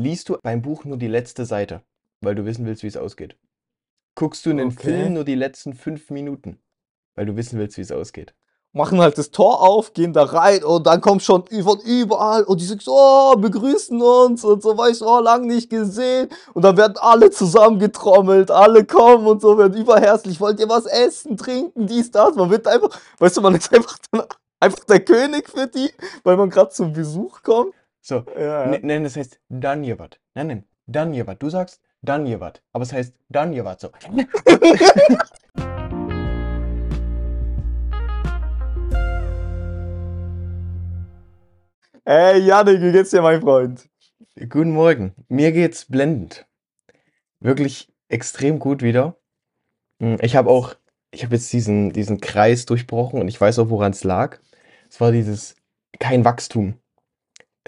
Liest du beim Buch nur die letzte Seite, weil du wissen willst, wie es ausgeht? Guckst du einen Film Okay. nur die letzten fünf Minuten, weil du wissen willst, wie es ausgeht? Machen halt das Tor auf, gehen da rein und dann kommt schon von überall und die sagen so, oh, begrüßen uns und so, weißt du, oh, lang nicht gesehen. Und dann werden alle zusammengetrommelt, alle kommen und so, werden überherzlich, wollt ihr was essen, trinken, dies, das. Man wird einfach, weißt du, man ist einfach, einfach der König für die, weil man gerade zum Besuch kommt. So, Ja, ja. ne- nein, das heißt Danjevat. Nein, nein, Danjevat. Du sagst Danjevat, aber es heißt Danjevat so. Ey, Janik, wie geht's dir, mein Freund? Guten Morgen. Mir geht's blendend. Wirklich extrem gut wieder. Hm, Ich habe auch, ich habe jetzt diesen, diesen Kreis durchbrochen und ich weiß auch, woran es lag. Es war dieses kein Wachstum.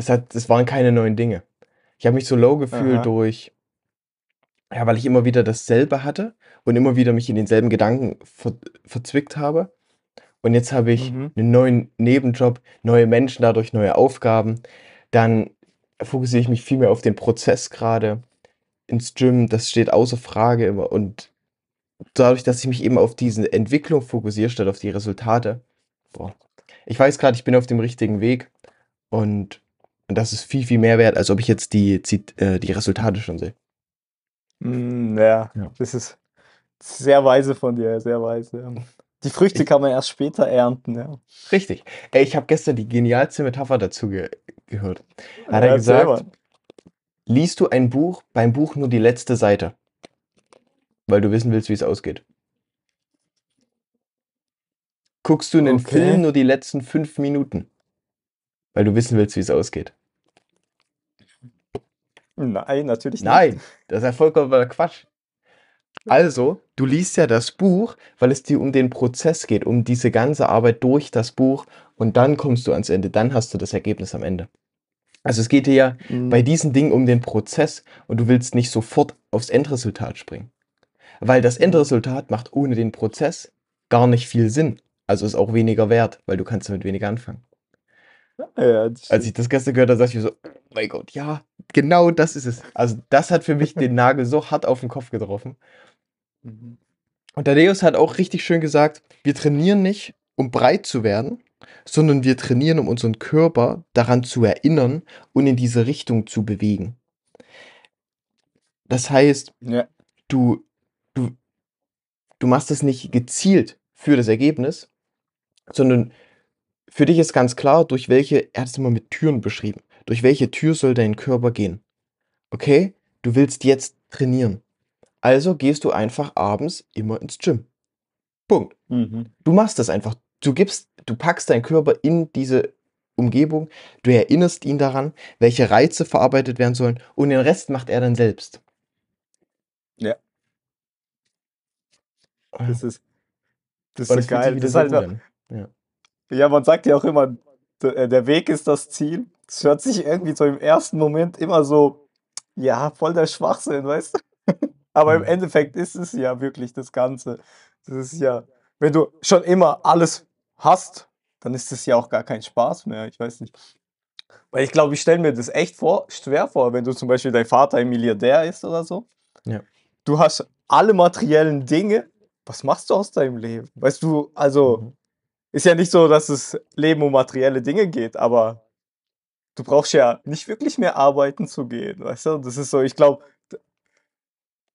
Es hat, es waren keine neuen Dinge. Ich habe mich so low gefühlt Aha. durch, ja, weil ich immer wieder dasselbe hatte und immer wieder mich in denselben Gedanken ver, verzwickt habe. Und jetzt habe ich Mhm. einen neuen Nebenjob, neue Menschen, dadurch neue Aufgaben. Dann fokussiere ich mich viel mehr auf den Prozess gerade ins Gym. Das steht außer Frage immer. Und dadurch, dass ich mich eben auf diese Entwicklung fokussiere, statt auf die Resultate, boah, ich weiß gerade, ich bin auf dem richtigen Weg. Und, und das ist viel, viel mehr wert, als ob ich jetzt die, die, äh, die Resultate schon sehe. Mm, ja, Ja. das ist sehr weise von dir, sehr weise. Die Früchte Ich- kann man erst später ernten, ja. Richtig. Ey, ich habe gestern die genialste Metapher dazu ge gehört. Hat er Ja, erzähl gesagt, mal. liest du ein Buch, beim Buch nur die letzte Seite, weil du wissen willst, wie es ausgeht. Guckst du einen Okay. Film nur die letzten fünf Minuten, weil du wissen willst, wie es ausgeht. Nein, natürlich nicht. Nein, das ist ja vollkommener Quatsch. Also, du liest ja das Buch, weil es dir um den Prozess geht, um diese ganze Arbeit durch das Buch und dann kommst du ans Ende, dann hast du das Ergebnis am Ende. Also es geht dir ja Mm, bei diesen Dingen um den Prozess und du willst nicht sofort aufs Endresultat springen. Weil das Endresultat macht ohne den Prozess gar nicht viel Sinn. Also ist auch weniger wert, weil du kannst damit weniger anfangen. Ja, das Als ich das gestern gehört habe, dachte ich so, oh mein Gott, ja, genau das ist es. Also das hat für mich den Nagel so hart auf den Kopf getroffen. stimmt. Und der Deus hat auch richtig schön gesagt, wir trainieren nicht, um breit zu werden, sondern wir trainieren, um unseren Körper daran zu erinnern und in diese Richtung zu bewegen. Das heißt, Ja, du, du, du machst es nicht gezielt für das Ergebnis, sondern für dich ist ganz klar, durch welche, er hat es immer mit Türen beschrieben, durch welche Tür soll dein Körper gehen. Okay, du willst jetzt trainieren. Also gehst du einfach abends immer ins Gym. Punkt. mhm. Du machst das einfach. Du gibst, du packst deinen Körper in diese Umgebung, du erinnerst ihn daran, welche Reize verarbeitet werden sollen und den Rest macht er dann selbst. Ja. das ist, das ist so geil. Das ist halt. Ja. Ja, man sagt ja auch immer, äh, der Weg ist das Ziel. Das hört sich irgendwie so im ersten Moment immer so, ja, voll der Schwachsinn, weißt du? Aber im Mhm. Endeffekt ist es ja wirklich das Ganze. Das ist ja, wenn du schon immer alles hast, dann ist es ja auch gar kein Spaß mehr. Ich weiß nicht. Weil ich glaube, ich stelle mir das echt vor, schwer vor, wenn du zum Beispiel dein Vater ein Milliardär ist oder so. Ja. Du hast alle materiellen Dinge. Was machst du aus deinem Leben? Weißt du, also Mhm. Ist ja nicht so, dass das Leben um materielle Dinge geht, aber du brauchst ja nicht wirklich mehr arbeiten zu gehen, weißt du? Das ist so, ich glaube,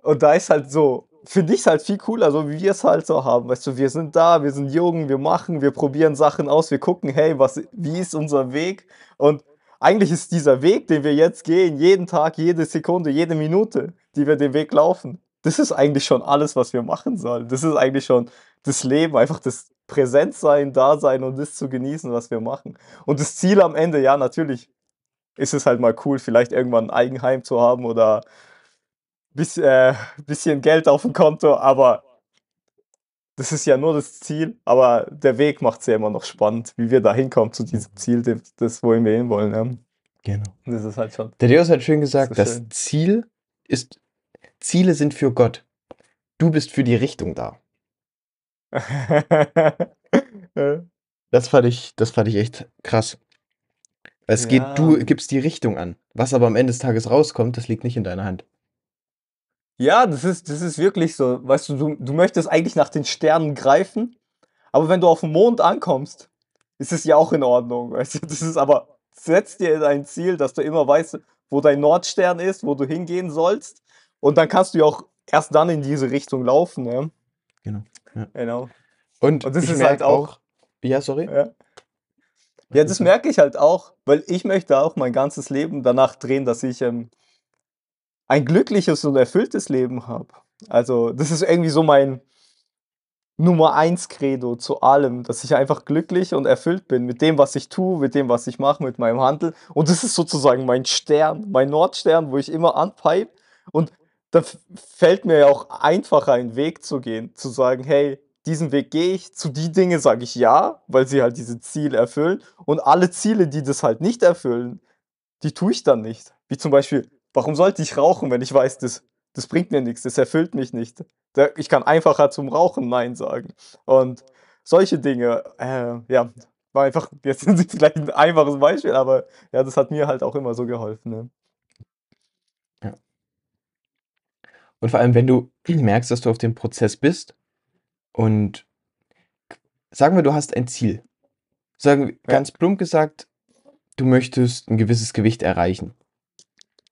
und da ist halt so, finde ich es halt viel cooler, so wie wir es halt so haben, weißt du, wir sind da, wir sind jung, wir machen, wir probieren Sachen aus, wir gucken, hey, was, wie ist unser Weg? Und eigentlich ist dieser Weg, den wir jetzt gehen, jeden Tag, jede Sekunde, jede Minute, die wir den Weg laufen, das ist eigentlich schon alles, was wir machen sollen. Das ist eigentlich schon das Leben, einfach das Präsentsein, Dasein und das zu genießen, was wir machen. Und das Ziel am Ende, ja, natürlich ist es halt mal cool, vielleicht irgendwann ein Eigenheim zu haben oder bis, äh, bisschen Geld auf dem Konto, aber das ist ja nur das Ziel, aber der Weg macht es ja immer noch spannend, wie wir da hinkommen zu diesem Ziel, das, wohin wir hinwollen. Ja. Genau. Das ist halt schon. Der Deus hat schön gesagt, das schön. Ziel ist, Ziele sind für Gott. Du bist für die Richtung da. Das fand ich, das fand ich echt krass. Es geht, Ja. du gibst die Richtung an. Was aber am Ende des Tages rauskommt, das liegt nicht in deiner Hand. Ja, das ist, das ist wirklich so. Weißt du, du, du möchtest eigentlich nach den Sternen greifen, aber wenn du auf dem Mond ankommst, ist es ja auch in Ordnung. Weißt du, das ist aber, setz dir ein Ziel, dass du immer weißt, wo dein Nordstern ist, wo du hingehen sollst. Und dann kannst du ja auch erst dann in diese Richtung laufen. Ja? Genau. Ja. Genau. Und, Und das ich ist halt auch- Ja, sorry. Ja. Ja, das merke ich halt auch, weil ich möchte auch mein ganzes Leben danach drehen, dass ich ähm, ein glückliches und erfülltes Leben habe. Also, das ist irgendwie so mein Nummer eins Credo zu allem, dass ich einfach glücklich und erfüllt bin mit dem, was ich tue, mit dem, was ich mache, mit meinem Handel. Und das ist sozusagen mein Stern, mein Nordstern, wo ich immer anpeipe. Und da fällt mir ja auch einfacher, einen Weg zu gehen, zu sagen, hey, diesen Weg gehe ich, zu die Dinge sage ich ja, weil sie halt diese Ziele erfüllen. Und alle Ziele, die das halt nicht erfüllen, die tue ich dann nicht. Wie zum Beispiel, warum sollte ich rauchen, wenn ich weiß, das, das bringt mir nichts, das erfüllt mich nicht. Ich kann einfacher zum Rauchen Nein sagen. Und solche Dinge, äh, ja, war einfach, jetzt sind sie vielleicht ein einfaches Beispiel, aber ja, das hat mir halt auch immer so geholfen. Ne? Und vor allem, wenn du merkst, dass du auf dem Prozess bist und sagen wir, du hast ein Ziel. Sagen wir ganz plump gesagt, du möchtest ein gewisses Gewicht erreichen.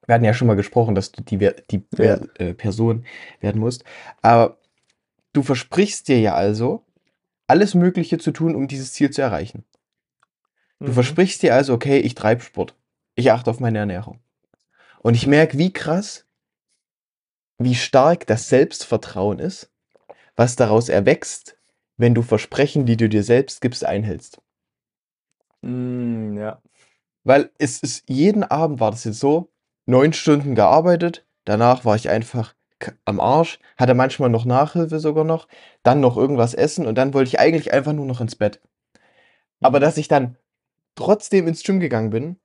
Wir hatten ja schon mal gesprochen, dass du die, die Ja. Äh, Person werden musst. Aber du versprichst dir ja also, alles Mögliche zu tun, um dieses Ziel zu erreichen. Du Mhm. versprichst dir also, okay, ich treibe Sport. Ich achte auf meine Ernährung. Und ich merke, wie krass, wie stark das Selbstvertrauen ist, was daraus erwächst, wenn du Versprechen, die du dir selbst gibst, einhältst. Mm, ja. Weil es ist, jeden Abend war das jetzt so, neun Stunden gearbeitet, danach war ich einfach am Arsch, hatte manchmal noch Nachhilfe sogar noch, dann noch irgendwas essen und dann wollte ich eigentlich einfach nur noch ins Bett. Aber dass ich dann trotzdem ins Gym gegangen bin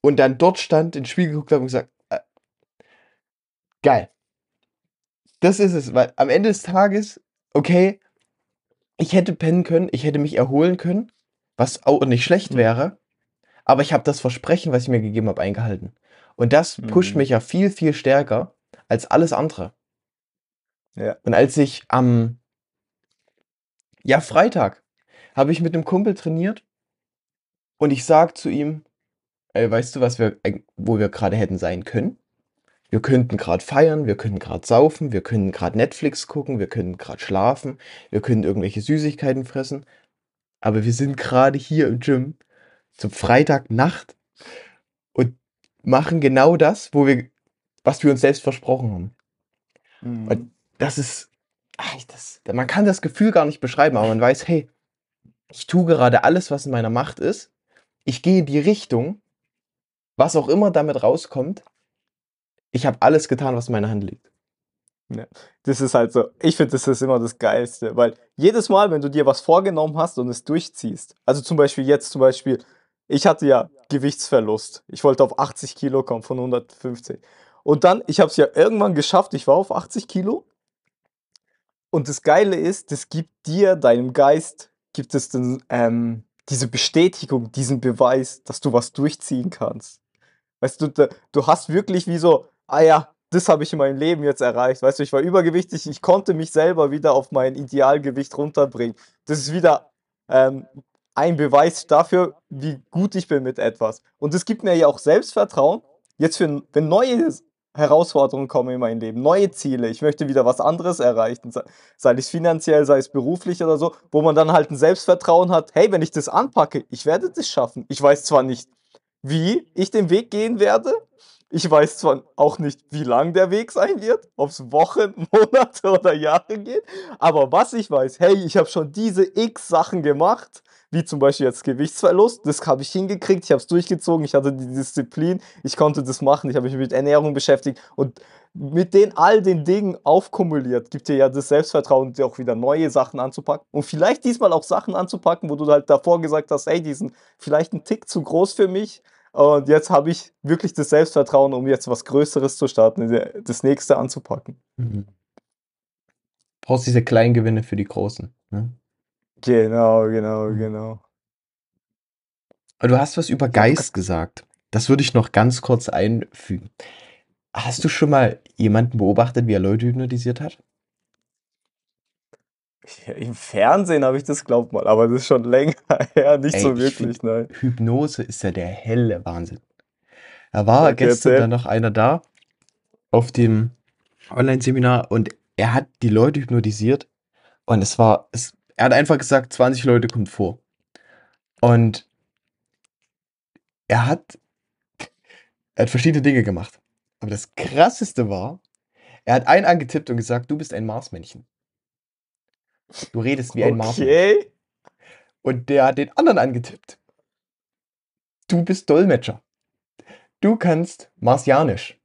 und dann dort stand, ins Spiel geguckt habe und gesagt, äh, geil. Das ist es, weil am Ende des Tages, okay, ich hätte pennen können, ich hätte mich erholen können, was auch nicht schlecht Mhm. wäre, aber ich habe das Versprechen, was ich mir gegeben habe, eingehalten. Und das pusht Mhm. mich ja viel, viel stärker als alles andere. Ja. Und als ich am, ja, Freitag habe ich mit einem Kumpel trainiert und ich sag zu ihm, ey, weißt du, was wir, eig- wo wir gerade hätten sein können? Wir könnten gerade feiern, wir könnten gerade saufen, wir können gerade Netflix gucken, wir können gerade schlafen, wir können irgendwelche Süßigkeiten fressen. Aber wir sind gerade hier im Gym zum Freitagnacht und machen genau das, wo wir, was wir uns selbst versprochen haben. Mhm. Und das ist, ach, das, man kann das Gefühl gar nicht beschreiben, aber man weiß, hey, ich tue gerade alles, was in meiner Macht ist. Ich gehe in die Richtung, was auch immer damit rauskommt. Ich habe alles getan, was in meiner Hand liegt. Das ist halt so, ich finde, das ist immer das Geilste, weil jedes Mal, wenn du dir was vorgenommen hast und es durchziehst, also zum Beispiel jetzt zum Beispiel, ich hatte ja Gewichtsverlust. Ich wollte auf 80 Kilo kommen von 150. Und dann, ich habe es ja irgendwann geschafft, ich war auf 80 Kilo. Und das Geile ist, das gibt dir, deinem Geist, gibt es dann, ähm, diese Bestätigung, diesen Beweis, dass du was durchziehen kannst. Weißt du, du hast wirklich wie so, ah ja, das habe ich in meinem Leben jetzt erreicht. Weißt du, ich war übergewichtig, ich konnte mich selber wieder auf mein Idealgewicht runterbringen. Das ist wieder ähm, ein Beweis dafür, wie gut ich bin mit etwas. Und es gibt mir ja auch Selbstvertrauen, jetzt für, wenn neue Herausforderungen kommen in mein Leben, neue Ziele, ich möchte wieder was anderes erreichen, sei, es finanziell, sei es beruflich oder so, wo man dann halt ein Selbstvertrauen hat, hey, wenn ich das anpacke, ich werde das schaffen. Ich weiß zwar nicht, wie ich den Weg gehen werde, ich weiß zwar auch nicht, wie lang der Weg sein wird, ob es Wochen, Monate oder Jahre geht, aber was ich weiß, hey, ich habe schon diese x Sachen gemacht, wie zum Beispiel jetzt Gewichtsverlust, das habe ich hingekriegt, ich habe es durchgezogen, ich hatte die Disziplin, ich konnte das machen, ich habe mich mit Ernährung beschäftigt und mit den all den Dingen aufkumuliert, gibt dir ja das Selbstvertrauen, dir auch wieder neue Sachen anzupacken und vielleicht diesmal auch Sachen anzupacken, wo du halt davor gesagt hast, hey, die sind vielleicht ein Tick zu groß für mich, und jetzt habe ich wirklich das Selbstvertrauen, um jetzt was Größeres zu starten, das nächste anzupacken. Mhm. Brauchst diese kleinen Gewinne für die großen. Ne? Genau, genau, Mhm. genau. Du hast was über Geist gesagt. Das würde ich noch ganz kurz einfügen. Hast du schon mal jemanden beobachtet, wie er Leute hypnotisiert hat? Ja, Im Fernsehen habe ich das glaubt mal, aber das ist schon länger her, nicht Ey, so ich wirklich, nein. Hypnose ist ja der helle Wahnsinn. Da war Okay, gestern dann noch einer da auf dem Online-Seminar und er hat die Leute hypnotisiert und es war, es, er hat einfach gesagt, 20 Leute kommt vor. Und er hat, er hat verschiedene Dinge gemacht. Aber das krasseste war, er hat einen angetippt und gesagt, du bist ein Marsmännchen. Du redest wie ein Marsmännchen. Okay. Und der hat den anderen angetippt. Du bist Dolmetscher. Du kannst Marsianisch.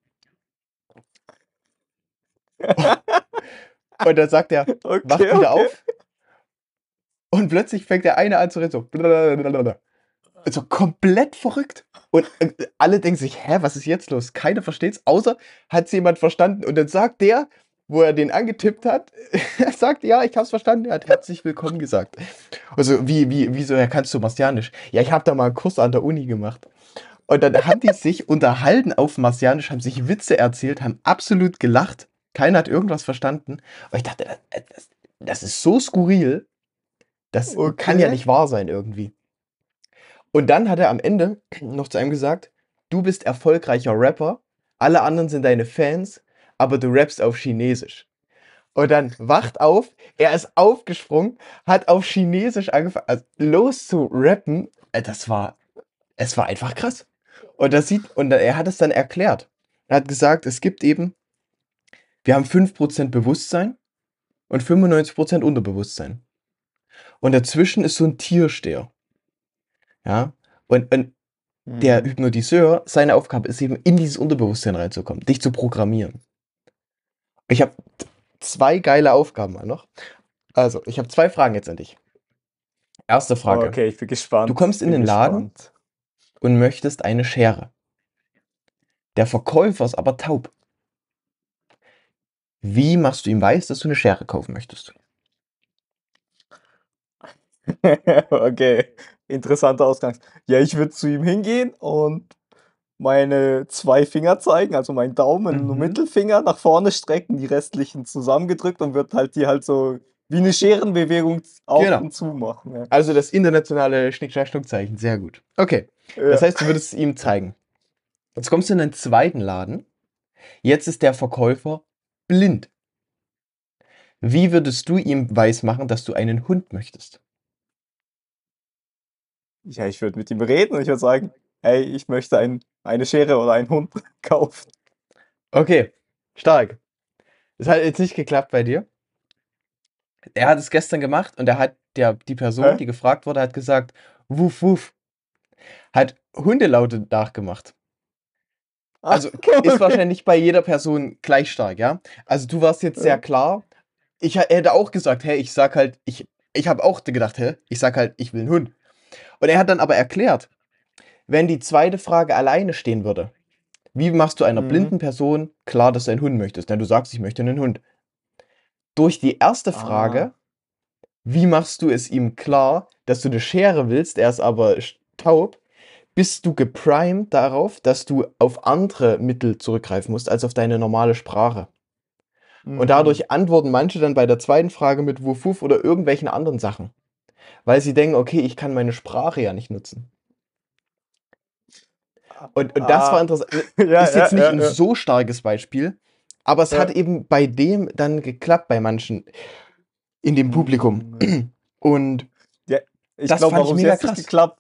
Und dann sagt er, Okay, wach wieder okay. auf. Und plötzlich fängt der eine an zu reden, so. blablabla. Also komplett verrückt. Und alle denken sich, hä, was ist jetzt los? Keiner versteht's, außer hat es jemand verstanden. Und dann sagt der, wo er den angetippt hat, er sagt, ja, ich hab's verstanden, er hat herzlich willkommen gesagt. Also, wie, wie, wieso, ja, kannst du Marsianisch? Ja, ich habe da mal einen Kurs an der Uni gemacht. Und dann haben die sich unterhalten auf Marsianisch, haben sich Witze erzählt, haben absolut gelacht. Keiner hat irgendwas verstanden. Und ich dachte, das, das, das ist so skurril. Das kann ja Okay. nicht wahr sein irgendwie. Und dann hat er am Ende noch zu einem gesagt, du bist erfolgreicher Rapper, alle anderen sind deine Fans, aber du rappst auf Chinesisch. Und dann wacht auf, er ist aufgesprungen, hat auf Chinesisch angefangen, also los zu rappen. Äh, Das war, es war einfach krass. Und das sieht, und er hat es dann erklärt. Er hat gesagt, es gibt eben, wir haben 5% Bewusstsein und 95% Unterbewusstsein. Und dazwischen ist so ein Tiersteher. Ja. Und, und der Mhm. Hypnotiseur, seine Aufgabe ist eben, in dieses Unterbewusstsein reinzukommen, dich zu programmieren. Ich habe zwei geile Aufgaben mal noch. Also, ich habe zwei Fragen jetzt an dich. Erste Frage. Okay, ich bin gespannt. Du kommst in den Laden gespannt. und möchtest eine Schere. Der Verkäufer ist aber taub. Wie machst du ihm weiß, dass du eine Schere kaufen möchtest? Okay, interessanter Ausgangs. Ja, ich würde zu ihm hingehen und meine zwei Finger zeigen, also meinen Daumen und Mhm. Mittelfinger nach vorne strecken, die restlichen zusammengedrückt und würde halt die halt so wie eine Scherenbewegung auf Genau. und zu machen. Ja. Also das internationale Schnick-Schnack-Schnuck-Zeichen, sehr gut. Okay, das Ja. heißt, du würdest es ihm zeigen. Jetzt kommst du in einen zweiten Laden. Jetzt ist der Verkäufer blind. Wie würdest du ihm weismachen, dass du einen Hund möchtest? Ja, ich würde mit ihm reden und ich würde sagen, hey, ich möchte ein, eine Schere oder einen Hund kaufen. Okay, stark. Das hat jetzt nicht geklappt bei dir. Er hat es gestern gemacht und er hat der, die Person, Hä? die gefragt wurde, hat gesagt, wuff, wuff. Hat Hundelaute nachgemacht. Also ist wahrscheinlich bei jeder Person gleich stark, ja? Also du warst jetzt sehr klar. Ich hätte auch gesagt, hey, ich sag halt, ich, ich habe auch gedacht, hä, ich sag halt, ich will einen Hund. Und er hat dann aber erklärt, wenn die zweite Frage alleine stehen würde, wie machst du einer Mhm. blinden Person klar, dass du einen Hund möchtest? Denn du sagst, ich möchte einen Hund. Durch die erste Frage, Ah. wie machst du es ihm klar, dass du eine Schere willst, er ist aber taub, bist du geprimed darauf, dass du auf andere Mittel zurückgreifen musst, als auf deine normale Sprache. Mhm. Und dadurch antworten manche dann bei der zweiten Frage mit Wuff oder irgendwelchen anderen Sachen. Weil sie denken, okay, ich kann meine Sprache ja nicht nutzen. Und, und das Ah. war interessant. ja, ist jetzt ja, nicht ja, ein ja. so starkes Beispiel, aber es Ja. hat eben bei dem dann geklappt, bei manchen in dem Publikum. Mhm. Und Ich Das glaube, warum es jetzt nicht krass. geklappt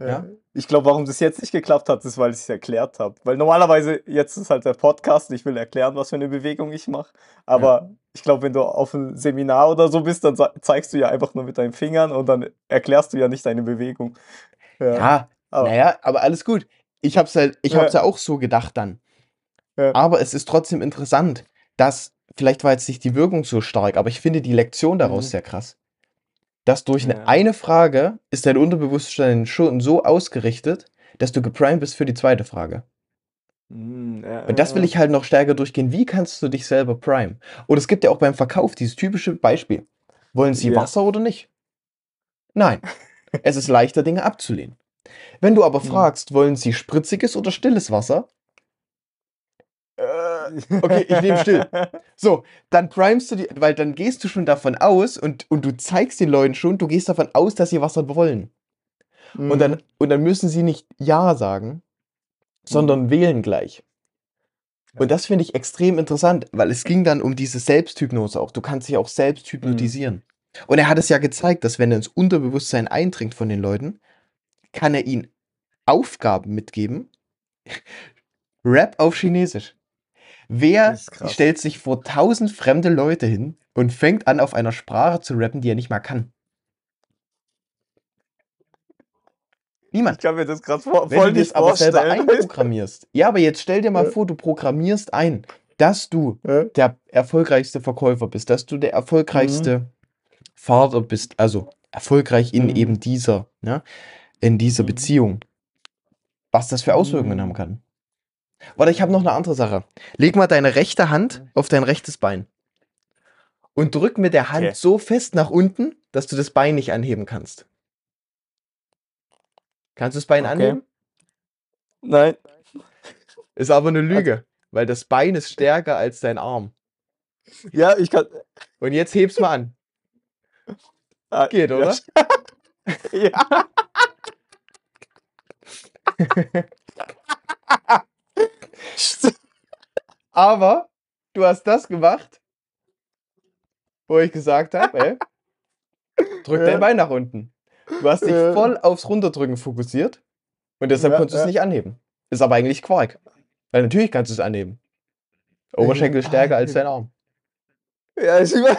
Ja? ja. Ich glaube, warum das jetzt nicht geklappt hat, ist, weil ich es erklärt habe. Weil normalerweise, jetzt ist halt der Podcast, ich will erklären, was für eine Bewegung ich mache. Aber ich glaube, wenn du auf einem Seminar oder so bist, dann zeigst du ja einfach nur mit deinen Fingern und dann erklärst du ja nicht deine Bewegung. Ja. ja, aber, naja, aber alles gut. Ich hab's halt, ich Ja. hab's ja auch so gedacht dann. Ja. Aber es ist trotzdem interessant, dass, vielleicht war jetzt nicht die Wirkung so stark, aber ich finde die Lektion daraus Mhm. sehr krass. Dass durch eine, Ja. eine Frage ist dein Unterbewusstsein schon so ausgerichtet, dass du geprimed bist für die zweite Frage. Ja, Und das will ich halt noch stärker durchgehen. Wie kannst du dich selber prime? Und es gibt ja auch beim Verkauf dieses typische Beispiel. Wollen Sie Ja. Wasser oder nicht? Nein. es ist leichter, Dinge abzulehnen. Wenn du aber Mhm. fragst, wollen sie spritziges oder stilles Wasser? Äh, okay, ich nehme still. So, dann primest du die, weil dann gehst du schon davon aus und, und du zeigst den Leuten schon, du gehst davon aus, dass sie Wasser wollen. Und, dann, Mhm. und dann müssen sie nicht Ja sagen, sondern wählen gleich. Und das finde ich extrem interessant, weil es ging dann um diese Selbsthypnose auch. Du kannst dich auch selbst Mhm. hypnotisieren. Und er hat es ja gezeigt, dass wenn er ins Unterbewusstsein eindringt von den Leuten, kann er ihnen Aufgaben mitgeben. Rap auf Chinesisch. Wer stellt sich vor tausend fremde Leute hin und fängt an, auf einer Sprache zu rappen, die er nicht mal kann? Niemand. Ich kann mir das gerade vor, Wenn voll du das aber selber einprogrammierst. Ja, aber jetzt stell dir mal Ja. vor, du programmierst ein, dass du Ja. der erfolgreichste Verkäufer bist, dass du der erfolgreichste Vater bist, also erfolgreich in Mhm. eben dieser, ja, in dieser Mhm. Beziehung. Was das für Auswirkungen Mhm. haben kann. Warte, ich habe noch eine andere Sache. Leg mal deine rechte Hand auf dein rechtes Bein und drück mit der Hand Okay. so fest nach unten, dass du das Bein nicht anheben kannst. Kannst du das Bein Okay. anheben? Nein. Ist aber eine Lüge, weil das Bein ist stärker als dein Arm. Ja, ich kann. Und jetzt heb's mal an. Ah, Geht, oder? Ja. Aber du hast das gemacht, wo ich gesagt habe, ey, drück Ja. dein Bein nach unten. Du hast dich Ja. voll aufs Runterdrücken fokussiert und deshalb Ja, konntest du es nicht anheben. Ist aber eigentlich Quark. Weil natürlich kannst du es anheben. Oberschenkel stärker als dein Arm. Ja, ist immer.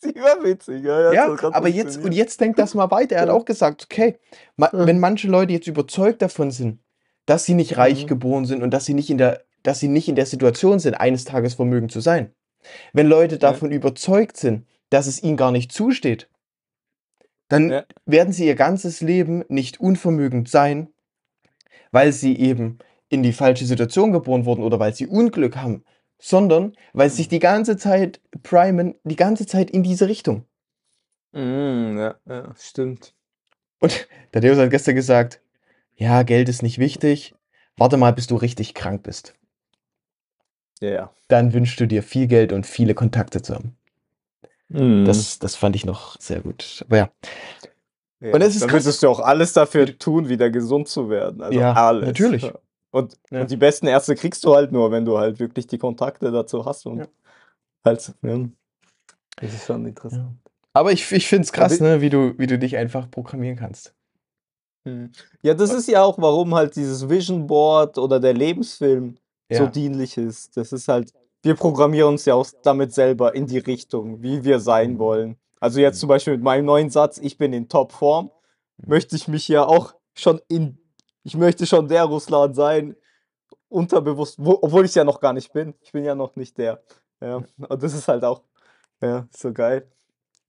Sie war witzig, ja. ja, Ja, aber jetzt, und jetzt denk das mal weiter. Er hat Ja. auch gesagt, okay, ma, Ja. wenn manche Leute jetzt überzeugt davon sind, dass sie nicht reich Mhm. geboren sind und dass sie nicht in der, dass sie nicht in der Situation sind, eines Tages vermögend zu sein. Wenn Leute davon überzeugt sind, dass es ihnen gar nicht zusteht, dann Ja. werden sie ihr ganzes Leben nicht unvermögend sein, weil sie eben in die falsche Situation geboren wurden oder weil sie Unglück haben, sondern weil sie sich die ganze Zeit primen, die ganze Zeit in diese Richtung. Mm, ja, ja, stimmt. Und der Deus hat gestern gesagt, ja, Geld ist nicht wichtig. Warte mal, bis du richtig krank bist. Ja, ja. Dann wünschst du dir viel Geld und viele Kontakte zu haben. Mm. Das, das fand ich noch sehr gut. Aber ja, ja. und es ist Dann würdest du auch alles dafür tun, wieder gesund zu werden. Also Ja, alles. natürlich. Und, Ja. und die besten Ärzte kriegst du halt nur, wenn du halt wirklich die Kontakte dazu hast. Und Ja. halt, ja. Das ist schon interessant. aber ich, ich finde es krass, ne, wie du, wie du dich einfach programmieren kannst. Hm. Ja, das ist ja auch, warum halt dieses Vision Board oder der Lebensfilm so dienlich ist. Das ist halt, wir programmieren uns ja auch damit selber in die Richtung, wie wir sein Mhm. wollen. Also jetzt zum Beispiel mit meinem neuen Satz, ich bin in Topform, Mhm. möchte ich mich ja auch schon in, ich möchte schon der Russland sein, unterbewusst, wo, obwohl ich ja noch gar nicht bin. Ich bin ja noch nicht der. Ja, und das ist halt auch, ja, so geil.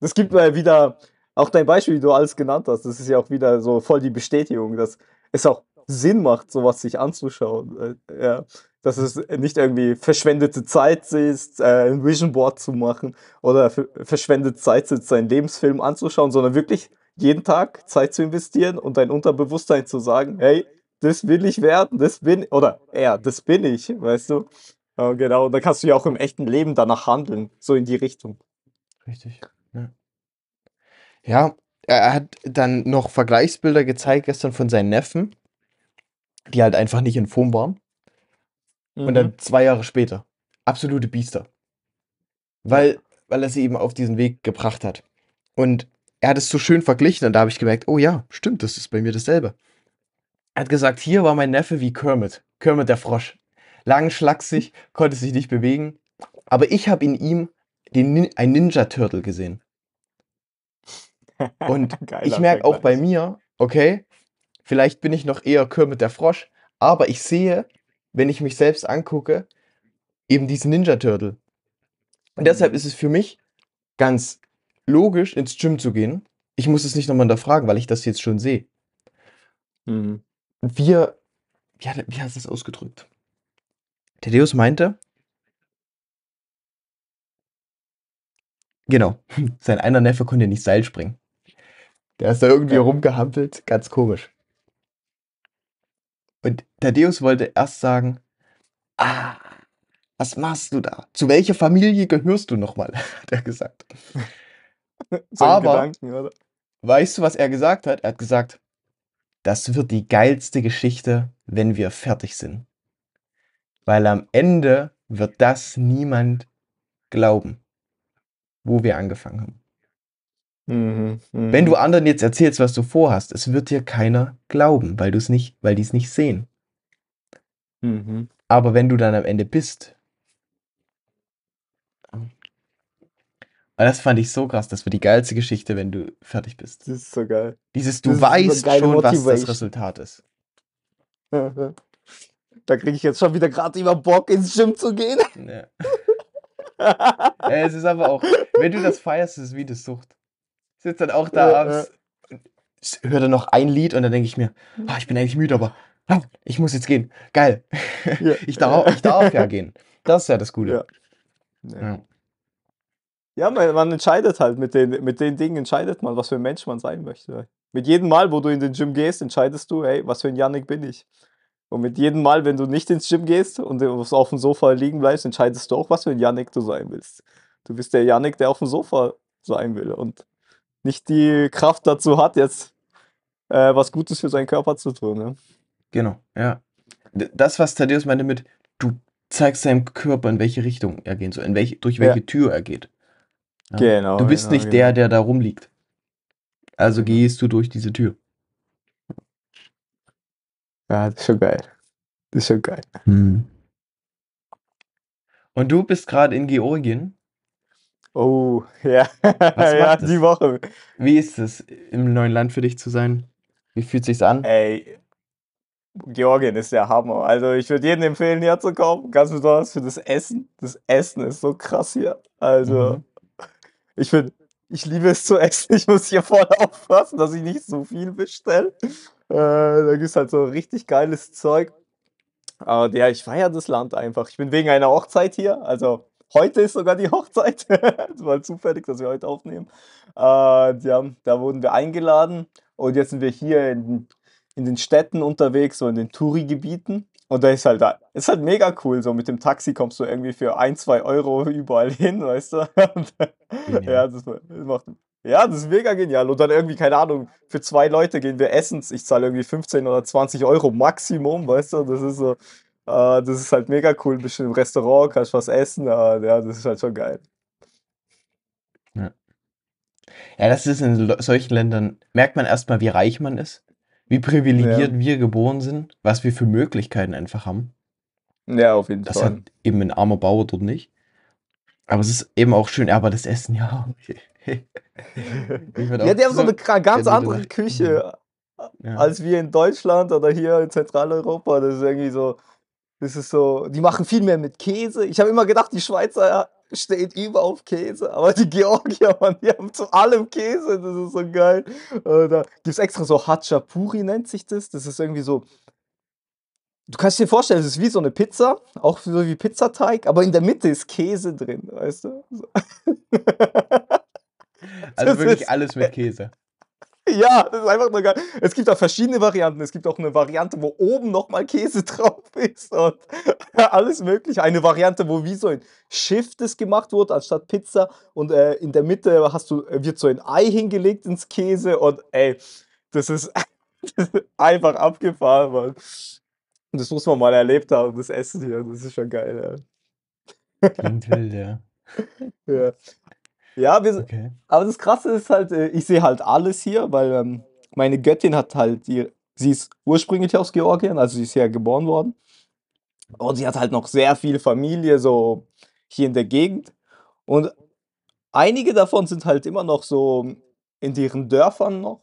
Das gibt mir wieder, auch dein Beispiel, wie du alles genannt hast, das ist ja auch wieder so voll die Bestätigung, dass es auch Sinn macht, sowas sich anzuschauen. Äh, ja, dass es nicht irgendwie verschwendete Zeit ist, äh, ein Vision Board zu machen oder ver- verschwendete Zeit ist, seinen Lebensfilm anzuschauen, sondern wirklich jeden Tag Zeit zu investieren und dein Unterbewusstsein zu sagen, hey, das will ich werden, das bin, oder ja, das bin ich, weißt du? Ja, genau, und dann kannst du ja auch im echten Leben danach handeln, so in die Richtung. Richtig. Ja. ja, er hat dann noch Vergleichsbilder gezeigt gestern von seinen Neffen, die halt einfach nicht in Form waren. Und Mhm. dann zwei Jahre später. Absolute Biester. Weil, weil er sie eben auf diesen Weg gebracht hat. Und er hat es so schön verglichen und da habe ich gemerkt, oh ja, stimmt, das ist bei mir dasselbe. Er hat gesagt, hier war mein Neffe wie Kermit. Kermit der Frosch. Lang, schlaksig, konnte sich nicht bewegen. Aber ich habe in ihm den, ein Ninja Turtle gesehen. Und ich merke auch bei mir, okay, vielleicht bin ich noch eher Kermit der Frosch, aber ich sehe, wenn ich mich selbst angucke, eben diesen Ninja Turtle. Und deshalb Mhm. ist es für mich ganz logisch, ins Gym zu gehen. Ich muss es nicht nochmal hinterfragen, weil ich das jetzt schon sehe. Mhm. Wir, er- wie hast du es ausgedrückt? Der Deus meinte, genau, sein einer Neffe konnte nicht Seil springen. Der ist da irgendwie Ja. rumgehampelt, ganz komisch. Und Thaddeus wollte erst sagen, ah, was machst du da? Zu welcher Familie gehörst du nochmal? hat er gesagt. So Aber- Gedanken? Weißt du, was er gesagt hat? Er hat gesagt, das wird die geilste Geschichte, wenn wir fertig sind. Weil am Ende wird das niemand glauben, wo wir angefangen haben. Mhm, mhm. Wenn du anderen jetzt erzählst, was du vorhast, es wird dir keiner glauben, weil du es nicht, weil die es nicht sehen. Mhm. Aber wenn du dann am Ende bist, und das fand ich so krass, das wird die geilste Geschichte, wenn du fertig bist. Das ist so geil. Dieses, du Das so weißt geile schon, was das Motivation. Resultat ist. Da kriege ich jetzt schon wieder gerade immer Bock, ins Gym zu gehen. Ja. Ja, es ist aber auch, wenn du das feierst, ist es wie eine Sucht. Ich sitze dann auch da Ja, abends, höre dann noch ein Lied und dann denke ich mir, ah, ich bin eigentlich müde, aber ah, ich muss jetzt gehen. Geil. Ja. Ich darf, ich darf ja gehen. Das ist ja das Gute. Ja. Ja. Ja, man, man entscheidet halt, mit den, mit den Dingen entscheidet man, was für ein Mensch man sein möchte. Mit jedem Mal, wo du in den Gym gehst, entscheidest du, hey, was für ein Yannick bin ich. Und mit jedem Mal, wenn du nicht ins Gym gehst und auf dem Sofa liegen bleibst, entscheidest du auch, was für ein Yannick du sein willst. Du bist der Yannick, der auf dem Sofa sein will und nicht die Kraft dazu hat, jetzt äh, was Gutes für seinen Körper zu tun. Ne? Genau, ja. Das, was Thaddeus meinte mit, du zeigst deinem Körper, in welche Richtung er gehen soll, in welche, durch Ja. welche Tür er geht. Ja. Genau, Du bist genau, nicht der, genau. der da rumliegt. Also gehst du durch diese Tür. Ja, das ist schon geil. Das ist schon geil. Und du bist gerade in Georgien. Oh, ja. Was ja, die es? Woche. Wie ist es, im neuen Land für dich zu sein? Wie fühlt sich's an? Ey, Georgien ist der Hammer. Also ich würde jedem empfehlen, hierher zu kommen. Ganz besonders für das Essen. Das Essen ist so krass hier. Also Mhm. Ich finde, ich liebe es zu essen. Ich muss hier voll aufpassen, dass ich nicht so viel bestelle. Äh, da gibt es halt so richtig geiles Zeug. Aber ja, ich feiere das Land einfach. Ich bin wegen einer Hochzeit hier. Also heute ist sogar die Hochzeit. Es war zufällig, dass wir heute aufnehmen. Äh, ja, da wurden wir eingeladen. Und jetzt sind wir hier in, in den Städten unterwegs, so in den Touri-Gebieten. Und da ist halt, da ist halt mega cool. So mit dem Taxi kommst du irgendwie für ein, zwei Euro überall hin, weißt du? Und, ja, das ma- das macht, ja, das ist mega genial. Und dann irgendwie, keine Ahnung, für zwei Leute gehen wir essen. Ich zahle irgendwie 15 oder 20 Euro Maximum, weißt du? Das ist so, äh, das ist halt mega cool. Bist du im Restaurant, kannst was essen. Äh, ja, das ist halt schon geil. Ja, das ist in solchen Ländern, merkt man erstmal, wie reich man ist, wie privilegiert wir geboren sind, was wir für Möglichkeiten einfach haben. Ja, auf jeden Das Fall. hat eben ein armer Bauer dort nicht. Aber es ist eben auch schön, ja, aber das Essen, ja. Würd Ja, die haben so eine ganz andere Küche ja. als wir in Deutschland oder hier in Zentraleuropa. Das ist irgendwie so, das ist so, die machen viel mehr mit Käse. Ich habe immer gedacht, die Schweizer stehen über auf Käse, aber die Georgier, Mann, die haben zu allem Käse. Das ist so geil. Äh, da gibt es extra so Hachapuri, nennt sich das. Das ist irgendwie so. Du kannst dir vorstellen, es ist wie so eine Pizza, auch so wie Pizzateig, aber in der Mitte ist Käse drin, weißt du? So. Also das wirklich alles mit Käse. Ja, das ist einfach nur geil. Es gibt auch verschiedene Varianten. Es gibt auch eine Variante, wo oben nochmal Käse drauf ist und alles mögliche. Eine Variante, wo wie so ein Schiff das gemacht wurde, anstatt Pizza. Und äh, in der Mitte hast du, äh, wird so ein Ei hingelegt ins Käse und ey, das ist, das ist einfach abgefahren, Mann. Und das muss man mal erlebt haben, das Essen hier. Das ist schon geil, Klingt wild, ja. ja. Ja, ja wir, Okay. Aber das Krasse ist halt, äh, ich sehe halt alles hier, weil ähm, meine Göttin hat halt, ihr, sie ist ursprünglich aus Georgien, also sie ist hier geboren worden. Und sie hat halt noch sehr viel Familie so hier in der Gegend. Und einige davon sind halt immer noch so in ihren Dörfern noch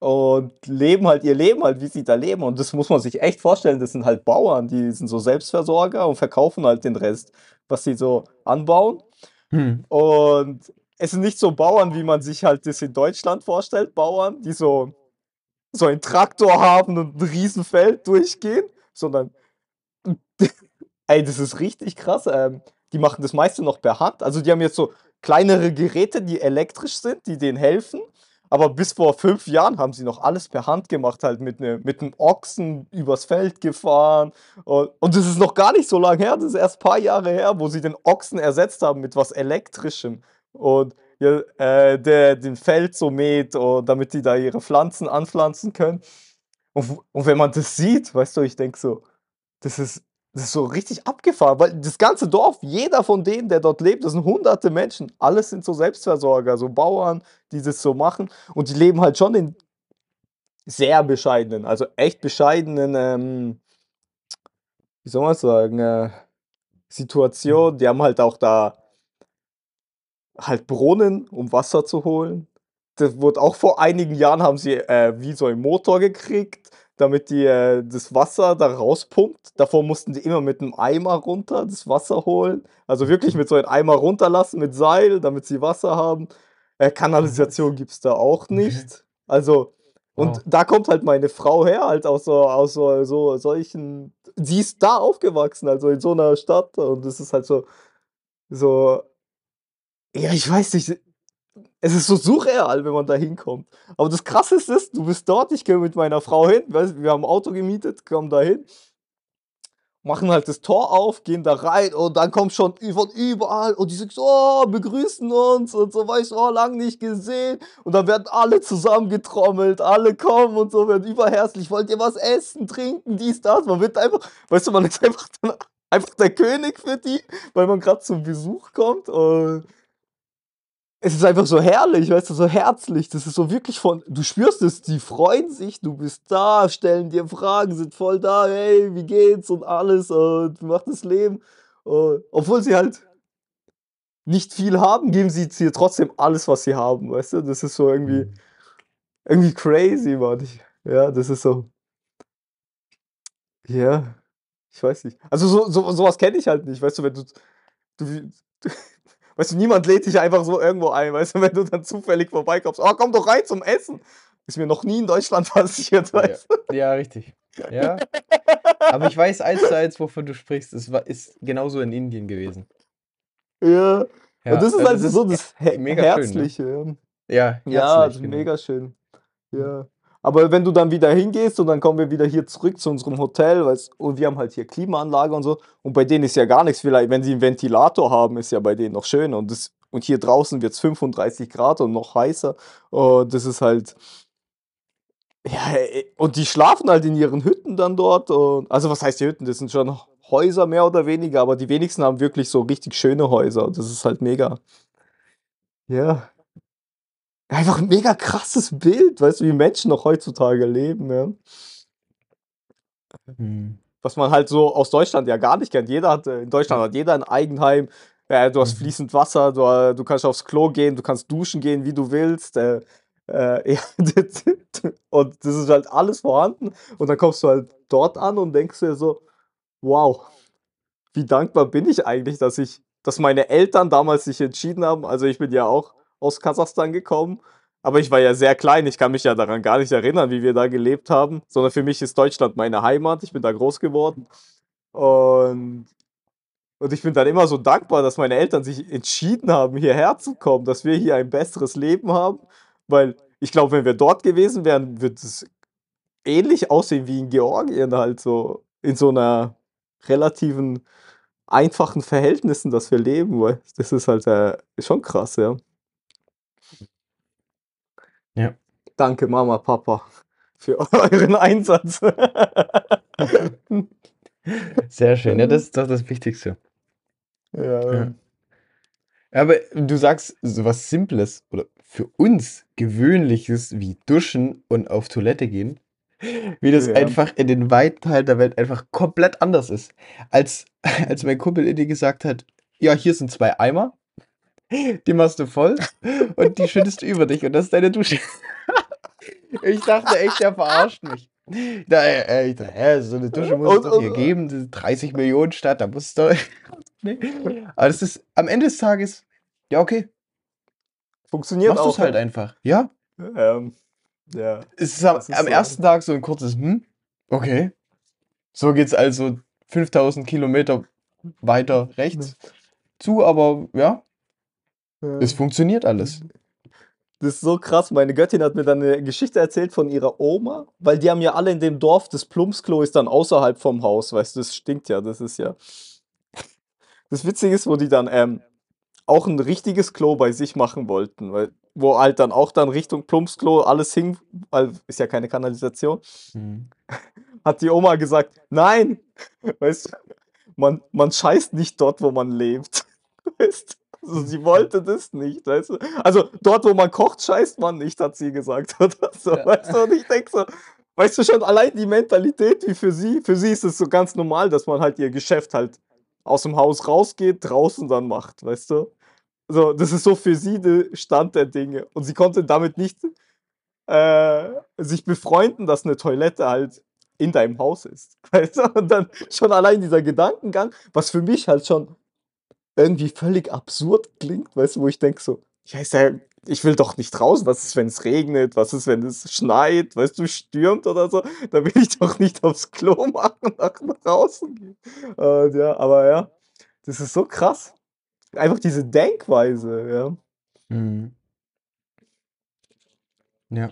und leben halt ihr Leben halt, wie sie da leben. Und das muss man sich echt vorstellen. Das sind halt Bauern, die sind so Selbstversorger und verkaufen halt den Rest, was sie so anbauen. Hm. Und es sind nicht so Bauern, wie man sich halt das in Deutschland vorstellt, Bauern, die so, so einen Traktor haben und ein Riesenfeld durchgehen, sondern ey, das ist richtig krass. Ähm, die machen das meiste noch per Hand. Also die haben jetzt so kleinere Geräte, die elektrisch sind, die denen helfen. Aber bis vor fünf Jahren haben sie noch alles per Hand gemacht, halt mit, ne, mit einem Ochsen übers Feld gefahren. Und, und das ist noch gar nicht so lange her, das ist erst ein paar Jahre her, wo sie den Ochsen ersetzt haben mit was Elektrischem. Und ja, äh, der den Feld so mäht, und damit die da ihre Pflanzen anpflanzen können. Und, und wenn man das sieht, weißt du, ich denke so, das ist, das ist so richtig abgefahren, weil das ganze Dorf, jeder von denen, der dort lebt, das sind hunderte Menschen, alles sind so Selbstversorger, so Bauern, die das so machen und die leben halt schon in sehr bescheidenen, also echt bescheidenen, ähm, wie soll man sagen, äh, Situationen. Die haben halt auch da halt Brunnen, um Wasser zu holen. Das wurde auch vor einigen Jahren haben sie äh, wie so einen Motor gekriegt, damit die äh, das Wasser da rauspumpt. Davor mussten die immer mit einem Eimer runter das Wasser holen. Also wirklich mit so einem Eimer runterlassen mit Seil, damit sie Wasser haben. Äh, Kanalisation gibt es da auch nicht. Also, und Wow. da kommt halt meine Frau her, halt aus so, aus so, so solchen. Sie ist da aufgewachsen, also in so einer Stadt. Und es ist halt so, so, ja, ich weiß nicht. Es ist so surreal, wenn man da hinkommt. Aber das Krasseste ist, du bist dort, ich gehe mit meiner Frau hin, wir haben ein Auto gemietet, kommen da hin, machen halt das Tor auf, gehen da rein und dann kommt schon von überall und die sagen so, oh, begrüßen uns und so, weißt du, oh, lang nicht gesehen. Und dann werden alle zusammengetrommelt, alle kommen und so, werden überherzlich, wollt ihr was essen, trinken, dies, das. Man wird einfach, weißt du, man ist einfach, dann einfach der König für die, weil man gerade zum Besuch kommt und es ist einfach so herrlich, weißt du, so herzlich. Das ist so wirklich von, du spürst es, die freuen sich, du bist da, stellen dir Fragen, sind voll da, hey, wie geht's und alles und wie macht das Leben? Und, obwohl sie halt nicht viel haben, geben sie dir trotzdem alles, was sie haben, weißt du? Das ist so irgendwie, Mhm. irgendwie crazy, Mann. Ich, ja, das ist so, ja, ich weiß nicht. Also so, so, sowas kenne ich halt nicht, weißt du, wenn du, du, du weißt du, niemand lädt dich einfach so irgendwo ein, weißt du, wenn du dann zufällig vorbeikommst, oh, komm doch rein zum Essen. Ist mir noch nie in Deutschland passiert, Ja, weißt du? ja, richtig. Ja. Aber ich weiß eins zu eins, wovon du sprichst. Es war, ist genauso in Indien gewesen. Ja. Ja, Und das ist also halt so das Her mega schön, ne? Herzliche. Ja, Ja, das herzlich, ist genau. mega schön. Ja. Aber wenn du dann wieder hingehst und dann kommen wir wieder hier zurück zu unserem Hotel, weißt, und wir haben halt hier Klimaanlage und so, und bei denen ist ja gar nichts, vielleicht, wenn sie einen Ventilator haben, ist ja bei denen noch schön. Und, das, und hier draußen wird es 35 Grad und noch heißer. Und das ist halt. Ja, äh, und die schlafen halt in ihren Hütten dann dort. Und, also, was heißt die Hütten? Das sind schon Häuser mehr oder weniger, aber die wenigsten haben wirklich so richtig schöne Häuser. Das ist halt mega. Ja. Einfach ein mega krasses Bild, weißt du, wie Menschen noch heutzutage leben, ja. Hm. Was man halt so aus Deutschland ja gar nicht kennt. Jeder hat, äh, in Deutschland hat jeder ein Eigenheim. Äh, du hast Mhm. fließend Wasser, du, äh, du kannst aufs Klo gehen, du kannst duschen gehen, wie du willst. Äh, äh, ja, und das ist halt alles vorhanden. Und dann kommst du halt dort an und denkst dir so, wow, wie dankbar bin ich eigentlich, dass ich, dass meine Eltern damals sich entschieden haben. Also ich bin ja auch aus Kasachstan gekommen, aber ich war ja sehr klein. Ich kann mich ja daran gar nicht erinnern, wie wir da gelebt haben, sondern für mich ist Deutschland meine Heimat. Ich bin da groß geworden. Und, und ich bin dann immer so dankbar, dass meine Eltern sich entschieden haben, hierher zu kommen, dass wir hier ein besseres Leben haben. Weil ich glaube, wenn wir dort gewesen wären, würde es ähnlich aussehen wie in Georgien, halt so in so einer relativen einfachen Verhältnissen, dass wir leben, weil das ist halt äh, schon krass, ja. Ja. Danke, Mama, Papa, für euren Einsatz. Sehr schön. Ja, das ist doch das Wichtigste. ja. Ja. Aber du sagst so was Simples oder für uns Gewöhnliches wie Duschen und auf Toilette gehen, wie das Ja. einfach in den weiten Teilen der Welt einfach komplett anders ist. Als, als mein Kumpel Indy gesagt hat, ja, hier sind zwei Eimer, die machst du voll und die schüttest du über dich und das ist deine Dusche. Ich dachte echt, der verarscht mich. Da, äh, ich dachte, hä, so eine Dusche muss es doch hier geben, das ist 30 Millionen Stadt, da muss es doch. Nee. Aber das ist am Ende des Tages, ja, okay, Funktioniert machst du auch. es halt einfach. Ja, Ähm, ja. es ist am, ist am so. ersten Tag so ein kurzes, hm, okay. So geht's also 5000 Kilometer weiter rechts zu, aber ja, Ja. es funktioniert alles. Das ist so krass. Meine Göttin hat mir dann 'ne Geschichte erzählt von ihrer Oma, weil die haben ja alle in dem Dorf das Plumpsklo ist dann außerhalb vom Haus, weißt du, das stinkt ja, das ist ja das Witzige ist, wo die dann, ähm, auch 'n richtiges Klo bei sich machen wollten, weil wo halt dann auch dann Richtung Plumpsklo alles hing, weil ist ja keine Kanalisation. Mhm. Hat die Oma gesagt: „Nein!“ Weißt du, man man scheißt nicht dort, wo man lebt. Weißt du? Also, sie wollte das nicht, weißt du? Also, dort, wo man kocht, scheißt man nicht, hat sie gesagt so, Ja. weißt du? Und ich denke so weißt du schon, allein die Mentalität, wie für sie für sie ist es so ganz normal, dass man halt ihr Geschäft halt aus'm Haus rausgeht, draußen dann macht, weißt du? So, das ist so für sie der Stand der Dinge. Und sie konnte damit nicht, äh, sich befreunden, dass 'ne Toilette halt in deinem Haus ist, weißt du? Und dann schon allein dieser Gedankengang, was für mich halt schon irgendwie völlig absurd klingt, weißt du, wo ich denke so: „Ja, ist ja ich will doch nicht raus. Was ist, wenn's regnet? Was ist, wenn es schneit, weißt du, stürmt oder so? Da will ich doch nicht aufs Klo machen nach draußen gehen.“ Und ja, aber ja, das ist so krass. Einfach diese Denkweise, ja. Mhm. Ja.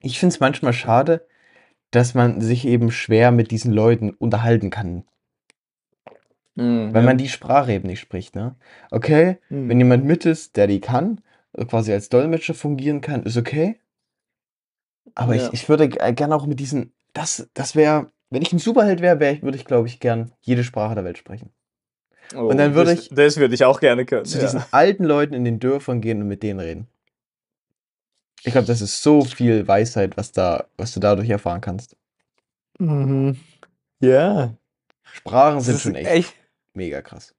Ich finde es manchmal schade, dass man sich eben schwer mit diesen Leuten unterhalten kann. Mhm, Weil man die Sprache eben nicht spricht, ne? Okay, wenn Mhm. jemand mit ist, der die kann, quasi als Dolmetscher fungieren kann, ist okay. Aber ich Ja. ich würde g äh, gern auch mit diesen das das wäre wenn ich 'n Superheld wäre, ich würde ich, glaube ich, gern jede Sprache der Welt sprechen. Und Oh, dann würde ich das würde ich auch gerne können, zu diesen ja. alten Leuten in den Dörfern gehen und mit denen reden. Ich glaube, das ist so viel Weisheit, was da was du dadurch erfahren kannst. Mhm. Ja. Sprachen sind schon echt echt mega krass.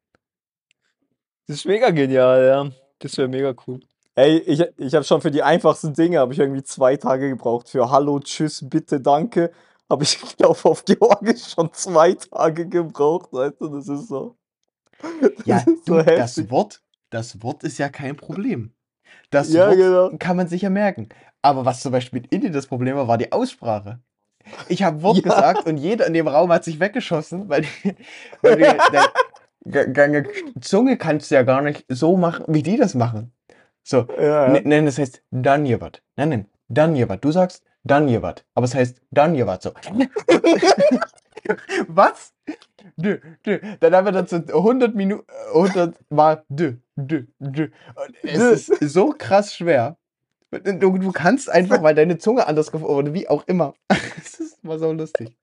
Das ist mega genial, ja. Das wäre mega cool. Ey, ich ich habe schon für die einfachsten Dinge habe ich irgendwie 2 Tage gebraucht. Für „Hallo, tschüss, bitte, danke“ habe ich, glaube auf Georgisch schon 2 Tage gebraucht, weißt du? Das ist so das Ja, ist du, so das heftig. Wort das Wort ist ja kein Problem. Das Ja, Wort genau. kann man sich ja merken. Aber was zum Beispiel in Indien das Problem war, war die Aussprache. Ich habe Wort Ja. gesagt und jeder in dem Raum hat sich weggeschossen, weil die weil die g deine Zunge kannst du ja gar nicht so machen, wie die das machen. So, Ja, ne ja. nein, das heißt Danjevat. Nein, nein, Danjevat. Du sagst Danjevat, aber es heißt Danjevat so. Was? Dö, dö. Dann haben wir dazu 100 Minu äh, 100 Mal dö, dö, dö. Und es ist so krass schwer. Du du kannst einfach, weil deine Zunge anders gef oder wie auch immer. Es ist war so lustig.